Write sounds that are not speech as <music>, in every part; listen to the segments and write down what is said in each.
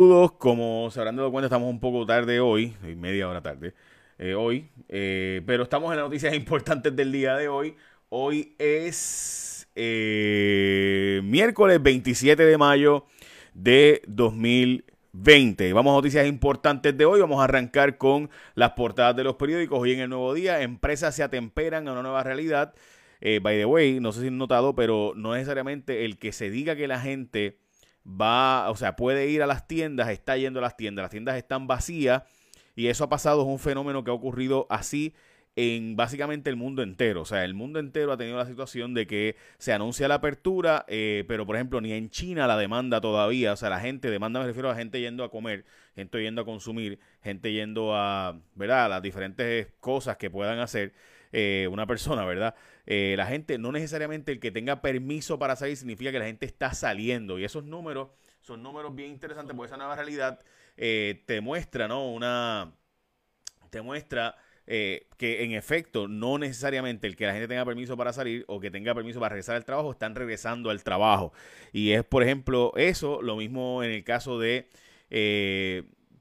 Saludos, como se habrán dado cuenta, estamos un poco tarde hoy, media hora tarde eh, hoy, eh, pero estamos en las noticias <laughs> importantes del día de hoy. Hoy es eh, miércoles 27 de mayo de 2020. Vamos a noticias importantes de hoy. Vamos a arrancar con las portadas de los periódicos. Hoy en el nuevo día, empresas se atemperan a una nueva realidad. by the way, no sé si han notado, pero no necesariamente el que se diga que la gente va, o sea, puede ir a las tiendas, está yendo a las tiendas, las tiendas están vacías y eso ha pasado, es un fenómeno que ha ocurrido así en básicamente el mundo entero. O sea, el mundo entero ha tenido la situación de que se anuncia la apertura, eh, pero por ejemplo, ni en China la demanda todavía. O sea, la gente demanda, me refiero a gente yendo a comer, gente yendo a consumir, gente yendo a, ¿verdad? Las diferentes cosas que puedan hacer. Eh, una persona, ¿verdad? Eh, la gente, no necesariamente el que tenga permiso para salir significa que la gente está saliendo. Y esos números son números bien interesantes porque esa nueva realidad eh, te muestra, ¿no? Una. Te muestra. que en efecto no necesariamente el que la gente tenga permiso para salir o que tenga permiso para regresar al trabajo están regresando al trabajo. Y es, por ejemplo, eso, lo mismo en el caso de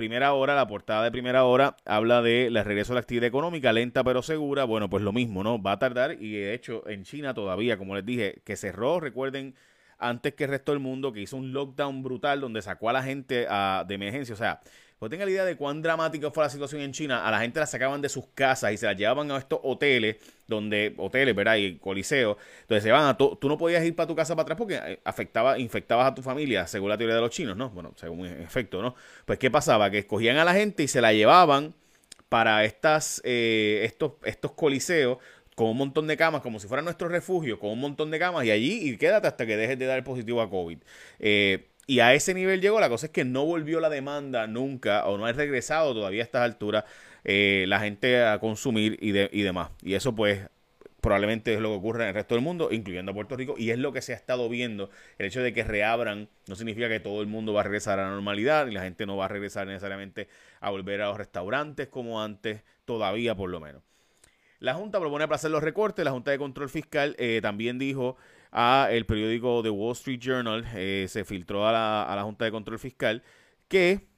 primera hora, la portada de primera hora habla de la regreso a la actividad económica, lenta pero segura. Bueno, pues lo mismo, ¿no? Va a tardar y de hecho en China todavía, como les dije, que cerró, recuerden, antes que el resto del mundo, que hizo un lockdown brutal donde sacó a la gente a, de emergencia. O sea, pues tenga la idea de cuán dramática fue la situación en China. A la gente la sacaban de sus casas y se la llevaban a estos hoteles, donde, hoteles, ¿verdad? Y coliseos. Entonces se van a tú no podías ir para tu casa para atrás porque eh, afectaba, infectabas a tu familia, según la teoría de los chinos, ¿no? Bueno, según efecto, ¿no? Pues, ¿qué pasaba? Que escogían a la gente y se la llevaban para estas, eh, estos, estos coliseos con un montón de camas, como si fuera nuestro refugio, con un montón de camas, y allí y quédate hasta que dejes de dar positivo a COVID. Eh, y a ese nivel llegó. La cosa es que no volvió la demanda nunca o no ha regresado todavía a estas alturas eh, la gente a consumir y, y demás. Y eso pues probablemente es lo que ocurre en el resto del mundo, incluyendo Puerto Rico, y es lo que se ha estado viendo. El hecho de que reabran no significa que todo el mundo va a regresar a la normalidad y la gente no va a regresar necesariamente a volver a los restaurantes como antes, todavía por lo menos. La Junta propone aplazar los recortes, la Junta de Control Fiscal eh, también dijo a el periódico The Wall Street Journal, eh, se filtró a la, a la, Junta de Control Fiscal, que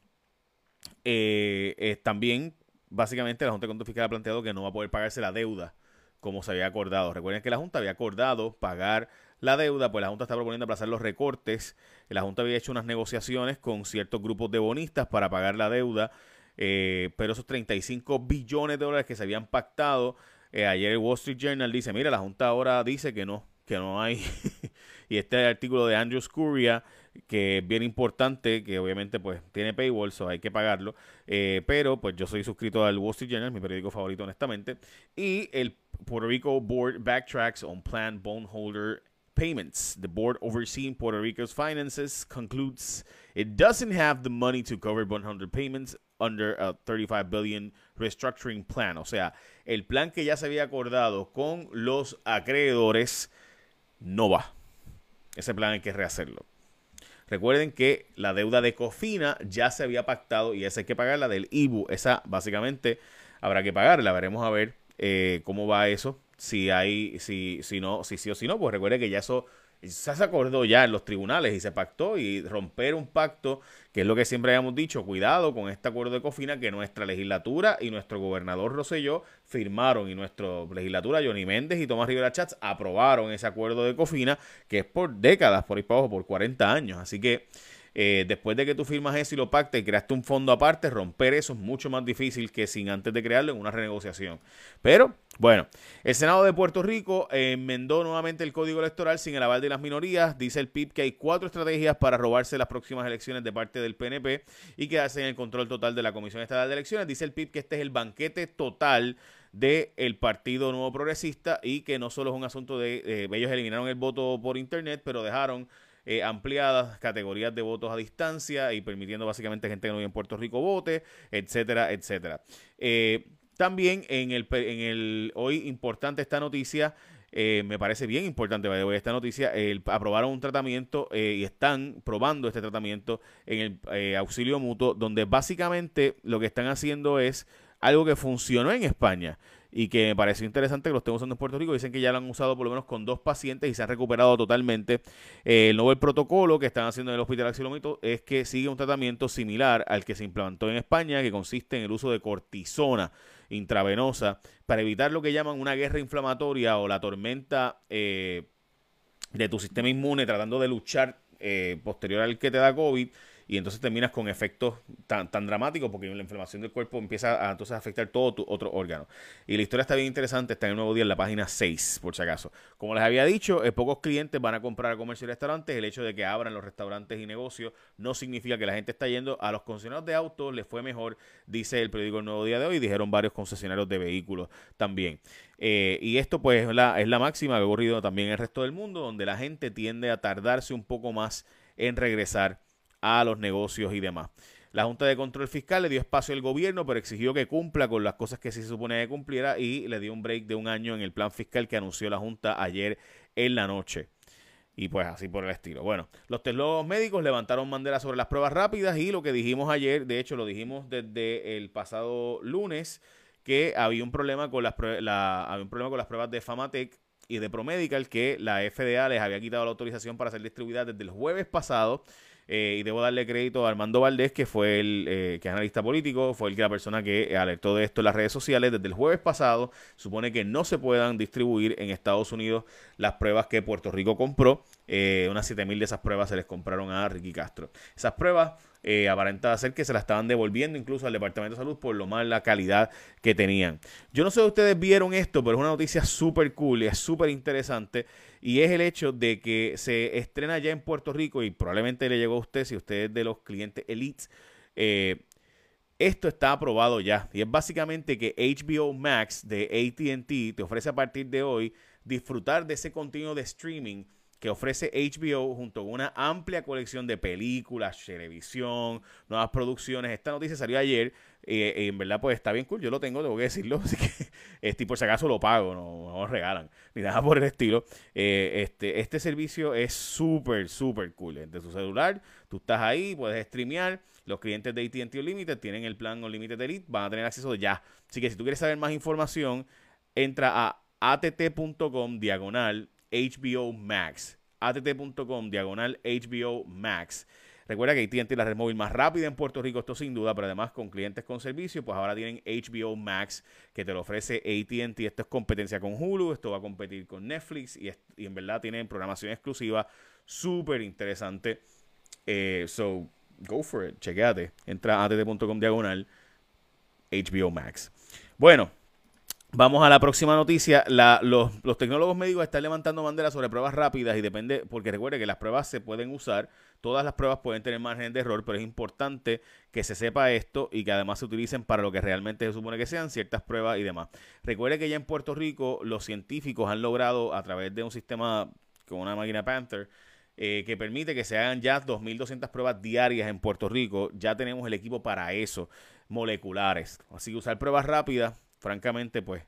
eh, también, básicamente, la Junta de Control Fiscal ha planteado que no va a poder pagarse la deuda como se había acordado. Recuerden que la Junta había acordado pagar la deuda, pues la Junta está proponiendo aplazar los recortes. La Junta había hecho unas negociaciones con ciertos grupos de bonistas para pagar la deuda, eh, pero esos 35 billones de dólares que se habían pactado, ayer el Wall Street Journal dice, mira, la Junta ahora dice que no, que no hay. <laughs> y este artículo de Andrew Scuria, que es bien importante, que obviamente pues tiene paywall, so hay que pagarlo. Eh, pero pues yo soy suscrito al Wall Street Journal, mi periódico favorito honestamente. Y el Puerto Rico Board backtracks on planned bondholder payments. The board overseeing Puerto Rico's finances concludes it doesn't have the money to cover bondholder payments under a 35 billion restructuring plan. O sea, el plan que ya se había acordado con los acreedores no va. Ese plan hay que rehacerlo. Recuerden que la deuda de Cofina ya se había pactado y esa hay que pagarla del IBU. Esa básicamente habrá que pagarla. Veremos a ver eh, cómo va eso. Si hay, si, si no, si sí o si no, pues recuerde que ya eso se acordó ya en los tribunales y se pactó y romper un pacto, que es lo que siempre habíamos dicho, cuidado con este acuerdo de Cofina que nuestra legislatura y nuestro gobernador Roselló firmaron y nuestra legislatura Johnny Méndez y Tomás Rivera Chats aprobaron ese acuerdo de Cofina que es por décadas, por ahí para abajo, por 40 años. Así que eh, después de que tú firmas eso y lo pactes y creaste un fondo aparte, romper eso es mucho más difícil que sin antes de crearlo en una renegociación. Pero, bueno, el Senado de Puerto Rico enmendó nuevamente el código electoral sin el aval de las minorías. Dice el PIB que hay cuatro estrategias para robarse las próximas elecciones de parte del PNP y quedarse en el control total de la Comisión Estatal de Elecciones. Dice el PIB que este es el banquete total del Partido Nuevo Progresista y que no solo es un asunto de, eh, ellos eliminaron el voto por internet, pero dejaron eh, ampliadas categorías de votos a distancia y permitiendo básicamente gente que no vive en Puerto Rico vote, etcétera, etcétera. Eh, también en el, en el hoy importante esta noticia. Eh, me parece bien importante esta noticia. aprobaron un tratamiento y están probando este tratamiento en el auxilio mutuo, donde básicamente lo que están haciendo es algo que funcionó en España y que me pareció interesante que lo estén usando en Puerto Rico. Dicen que ya lo han usado por lo menos con dos pacientes y se han recuperado totalmente. Eh, el nuevo protocolo que están haciendo en el Hospital Axilomito es que sigue un tratamiento similar al que se implantó en España, que consiste en el uso de cortisona intravenosa para evitar lo que llaman una guerra inflamatoria o la tormenta eh, de tu sistema inmune tratando de luchar eh, posterior al que te da COVID y entonces terminas con efectos tan, tan dramáticos porque la inflamación del cuerpo empieza a afectar todo tu otro órgano. Y la historia está bien interesante, está en el nuevo día en la página 6, por si acaso. Como les había dicho, eh, pocos clientes van a comprar a comercio y restaurantes. El hecho de que abran los restaurantes y negocios no significa que la gente está yendo a los concesionarios de autos, les fue mejor, dice el periódico El Nuevo Día de hoy, dijeron varios concesionarios de vehículos también. Eh, y esto pues es la, es la máxima que ha ocurrido también en el resto del mundo, donde la gente tiende a tardarse un poco más en regresar a los negocios y demás. La Junta de Control Fiscal le dio espacio al gobierno, pero exigió que cumpla con las cosas que sí se supone que cumpliera y le dio un break de un año en el plan fiscal que anunció la Junta ayer en la noche. Y pues así por el estilo. Bueno, los tecnólogos médicos levantaron bandera sobre las pruebas rápidas y lo que dijimos ayer, de hecho lo dijimos desde el pasado lunes, que había un problema con las, había un problema con las pruebas de Famatec y de Promedical, que la FDA les había quitado la autorización para ser distribuidas desde el jueves pasado eh, y debo darle crédito a Armando Valdés, que fue el eh, que es analista político, fue el que la persona que alertó de esto en las redes sociales desde el jueves pasado. Supone que no se puedan distribuir en Estados Unidos las pruebas que Puerto Rico compró. Eh, unas 7000 de esas pruebas se les compraron a Ricky Castro. Esas pruebas eh, aparenta ser que se la estaban devolviendo incluso al Departamento de Salud por lo mal la calidad que tenían. Yo no sé si ustedes vieron esto, pero es una noticia súper cool y es súper interesante. Y es el hecho de que se estrena ya en Puerto Rico y probablemente le llegó a usted si usted es de los clientes elites. Eh, esto está aprobado ya. Y es básicamente que HBO Max de ATT te ofrece a partir de hoy disfrutar de ese contenido de streaming que ofrece HBO junto con una amplia colección de películas, televisión, nuevas producciones. Esta noticia salió ayer eh, y en verdad pues está bien cool. Yo lo tengo, tengo que decirlo. <laughs> Así que este, por si acaso lo pago, no, no regalan ni nada por el estilo. Eh, este, este servicio es súper, súper cool. De tu celular, tú estás ahí, puedes streamear. Los clientes de AT&T Unlimited tienen el plan Unlimited Elite, van a tener acceso ya. Así que si tú quieres saber más información, entra a att.com diagonal HBO Max. att.com diagonal HBO Max. Recuerda que AT&T es la red móvil más rápida en Puerto Rico, esto sin duda, pero además con clientes con servicio, pues ahora tienen HBO Max que te lo ofrece AT&T. Esto es competencia con Hulu, esto va a competir con Netflix y, en verdad tienen programación exclusiva súper interesante. Eh, so, go for it, chequeate. Entra a att.com diagonal HBO Max. Bueno, Vamos a la próxima noticia. los, tecnólogos médicos están levantando banderas sobre pruebas rápidas y depende, porque recuerde que las pruebas se pueden usar, todas las pruebas pueden tener margen de error, pero es importante que se sepa esto y que además se utilicen para lo que realmente se supone que sean ciertas pruebas y demás. Recuerde que ya en Puerto Rico los científicos han logrado a través de un sistema con una máquina Panther eh, que permite que se hagan ya 2.200 pruebas diarias en Puerto Rico. Ya tenemos el equipo para eso, moleculares. Así que usar pruebas rápidas francamente, pues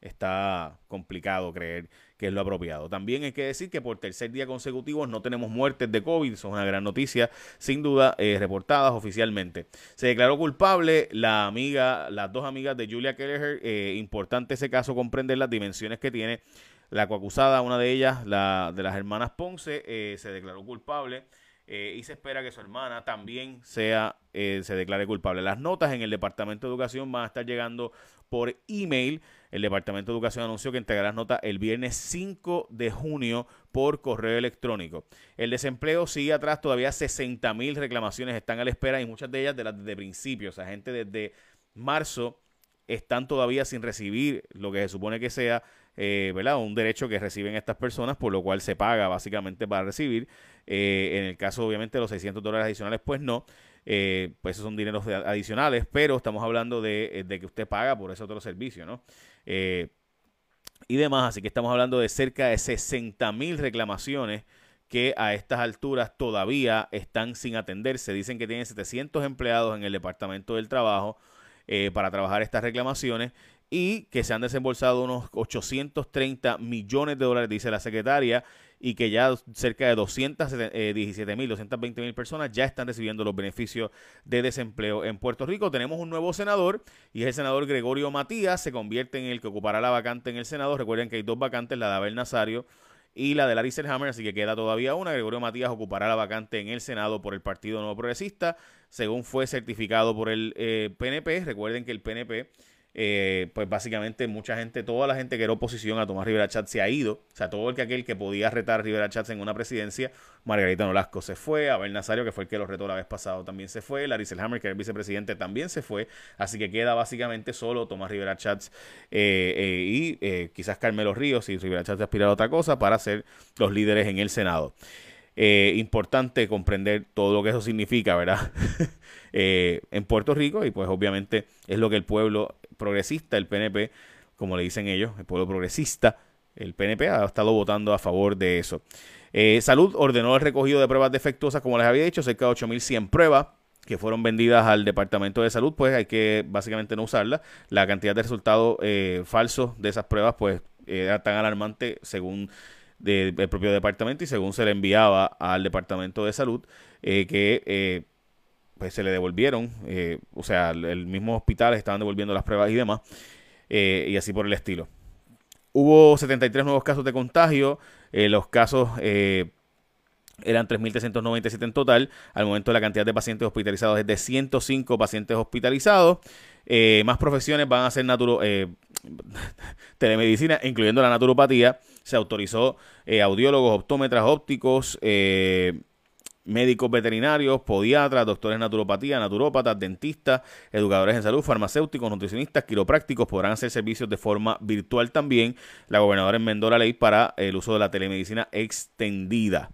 está complicado creer que es lo apropiado. También hay que decir que por tercer día consecutivo no tenemos muertes de COVID, eso es una gran noticia, sin duda, eh, reportadas oficialmente. Se declaró culpable la amiga, las dos amigas de Julia Kelleher, eh, importante ese caso comprender las dimensiones que tiene. La coacusada, una de ellas, la de las hermanas Ponce, eh, se declaró culpable. Y se espera que su hermana también sea, se declare culpable. Las notas en el Departamento de Educación van a estar llegando por email. El Departamento de Educación anunció que entregará las notas el viernes 5 de junio por correo electrónico. El desempleo sigue atrás, todavía 60 mil reclamaciones están a la espera y muchas de ellas de las de principio. O sea, gente desde marzo están todavía sin recibir lo que se supone que sea eh, un derecho que reciben estas personas, por lo cual se paga básicamente para recibir. Eh, en el caso, obviamente, de los 600 dólares adicionales, pues no. Eh, pues esos son dineros adicionales, pero estamos hablando de, de, que usted paga por ese otro servicio, ¿no? Y demás. Así que estamos hablando de cerca de 60 mil reclamaciones que a estas alturas todavía están sin atenderse. Dicen que tienen 700 empleados en el Departamento del Trabajo para trabajar estas reclamaciones y que se han desembolsado unos 830 millones de dólares, dice la secretaria, y que ya cerca de 217 mil, 220 mil personas ya están recibiendo los beneficios de desempleo en Puerto Rico. Tenemos un nuevo senador y es el senador Gregorio Matías, se convierte en el que ocupará la vacante en el Senado. Recuerden que hay dos vacantes, la de Abel Nazario y la de Larry Selhammer, así que queda todavía una. Gregorio Matías ocupará la vacante en el Senado por el Partido Nuevo Progresista, según fue certificado por el PNP. Eh, Recuerden que el PNP eh, pues básicamente mucha gente, toda la gente que era oposición a Tomás Rivera Chat se ha ido. O sea, todo el que aquel que podía retar a Rivera Chat en una presidencia, Margarita Nolasco se fue, Abel Nazario, que fue el que lo retó la vez pasada, también se fue, Larry Selhammer, que era el vicepresidente, también se fue. Así que queda básicamente solo Tomás Rivera Chats eh, eh, y quizás Carmelo Ríos, y Rivera Chats aspira a otra cosa, para ser los líderes en el Senado. Importante comprender todo lo que eso significa, ¿verdad? <laughs> en Puerto Rico y pues obviamente es lo que el pueblo progresista, el PNP, como le dicen ellos, el pueblo progresista, el PNP ha estado votando a favor de eso. Eh, Salud ordenó el recogido de pruebas defectuosas, como les había dicho, cerca de 8.100 pruebas que fueron vendidas al Departamento de Salud, pues hay que básicamente no usarlas. La cantidad de resultados eh, falsos de esas pruebas, pues era tan alarmante según el propio departamento y según se le enviaba al Departamento de Salud, eh, que pues se le devolvieron, eh, o sea, el mismo hospital estaban devolviendo las pruebas y demás, eh, y así por el estilo. Hubo 73 nuevos casos de contagio, eh, los casos eran 3.397 en total, al momento la cantidad de pacientes hospitalizados es de 105 pacientes hospitalizados, más profesiones van a ser naturo <laughs> telemedicina, incluyendo la naturopatía, se autorizó audiólogos, optómetras, ópticos, médicos veterinarios, podiatras, doctores en naturopatía, naturópatas, dentistas, educadores en salud, farmacéuticos, nutricionistas, quiroprácticos podrán hacer servicios de forma virtual también. La gobernadora enmendó la ley para el uso de la telemedicina extendida.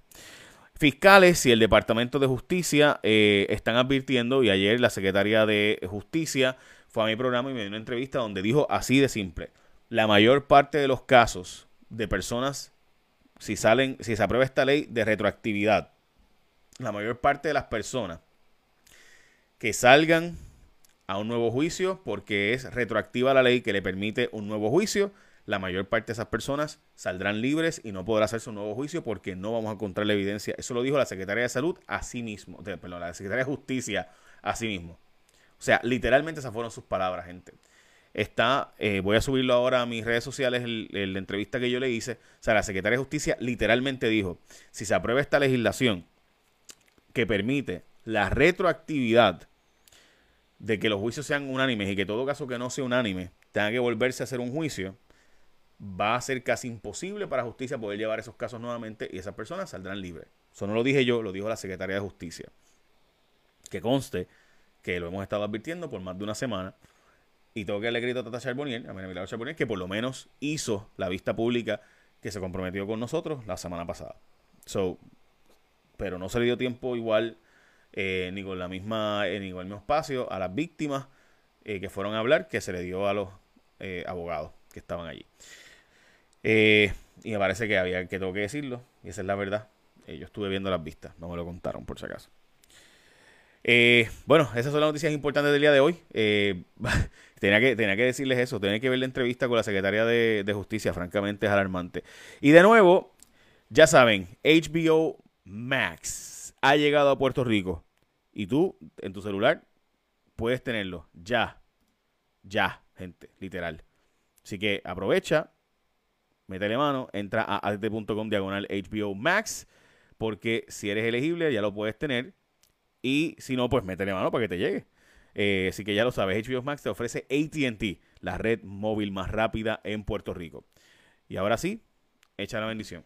Fiscales y el Departamento de Justicia eh, están advirtiendo, y ayer la secretaria de Justicia fue a mi programa y me dio una entrevista donde dijo así de simple, la mayor parte de los casos de personas, si salen, si se aprueba esta ley de retroactividad, la mayor parte de las personas que salgan a un nuevo juicio porque es retroactiva la ley que le permite un nuevo juicio, la mayor parte de esas personas saldrán libres y no podrá hacerse un nuevo juicio porque no vamos a encontrar la evidencia. Eso lo dijo la Secretaría de Salud a sí mismo, perdón, la Secretaría de Justicia a sí mismo. O sea, literalmente esas fueron sus palabras, gente. Está, eh, voy a subirlo ahora a mis redes sociales, la entrevista que yo le hice. O sea, la Secretaría de Justicia literalmente dijo, si se aprueba esta legislación, que permite la retroactividad de que los juicios sean unánimes y que todo caso que no sea unánime tenga que volverse a hacer un juicio, va a ser casi imposible para justicia poder llevar esos casos nuevamente y esas personas saldrán libres. Eso no lo dije yo, lo dijo la Secretaría de Justicia. Que conste que lo hemos estado advirtiendo por más de una semana. Y tengo que darle crédito a Tata Charbonnier, a María Charbonnier, que por lo menos hizo la vista pública que se comprometió con nosotros la semana pasada. So, pero no se le dio tiempo igual eh, ni con la misma eh, ni con el mismo espacio a las víctimas eh, que fueron a hablar que se le dio a los abogados que estaban allí y me parece que había que tengo que decirlo y esa es la verdad yo estuve viendo las vistas no me lo contaron por si acaso bueno, esas son las noticias importantes del día de hoy. <laughs> tenía, que, tenía que decirles eso, tenía que ver la entrevista con la secretaria de, de Justicia, francamente es alarmante. Y de nuevo, ya saben, HBO Max ha llegado a Puerto Rico y tú en tu celular puedes tenerlo ya, ya, gente, literal. Así que aprovecha, métele mano, entra a arte.com diagonal HBO Max, porque si eres elegible ya lo puedes tener y si no, pues métele mano para que te llegue. Eh, así que ya lo sabes, HBO Max te ofrece ATT, la red móvil más rápida en Puerto Rico. Y ahora sí, echa la bendición.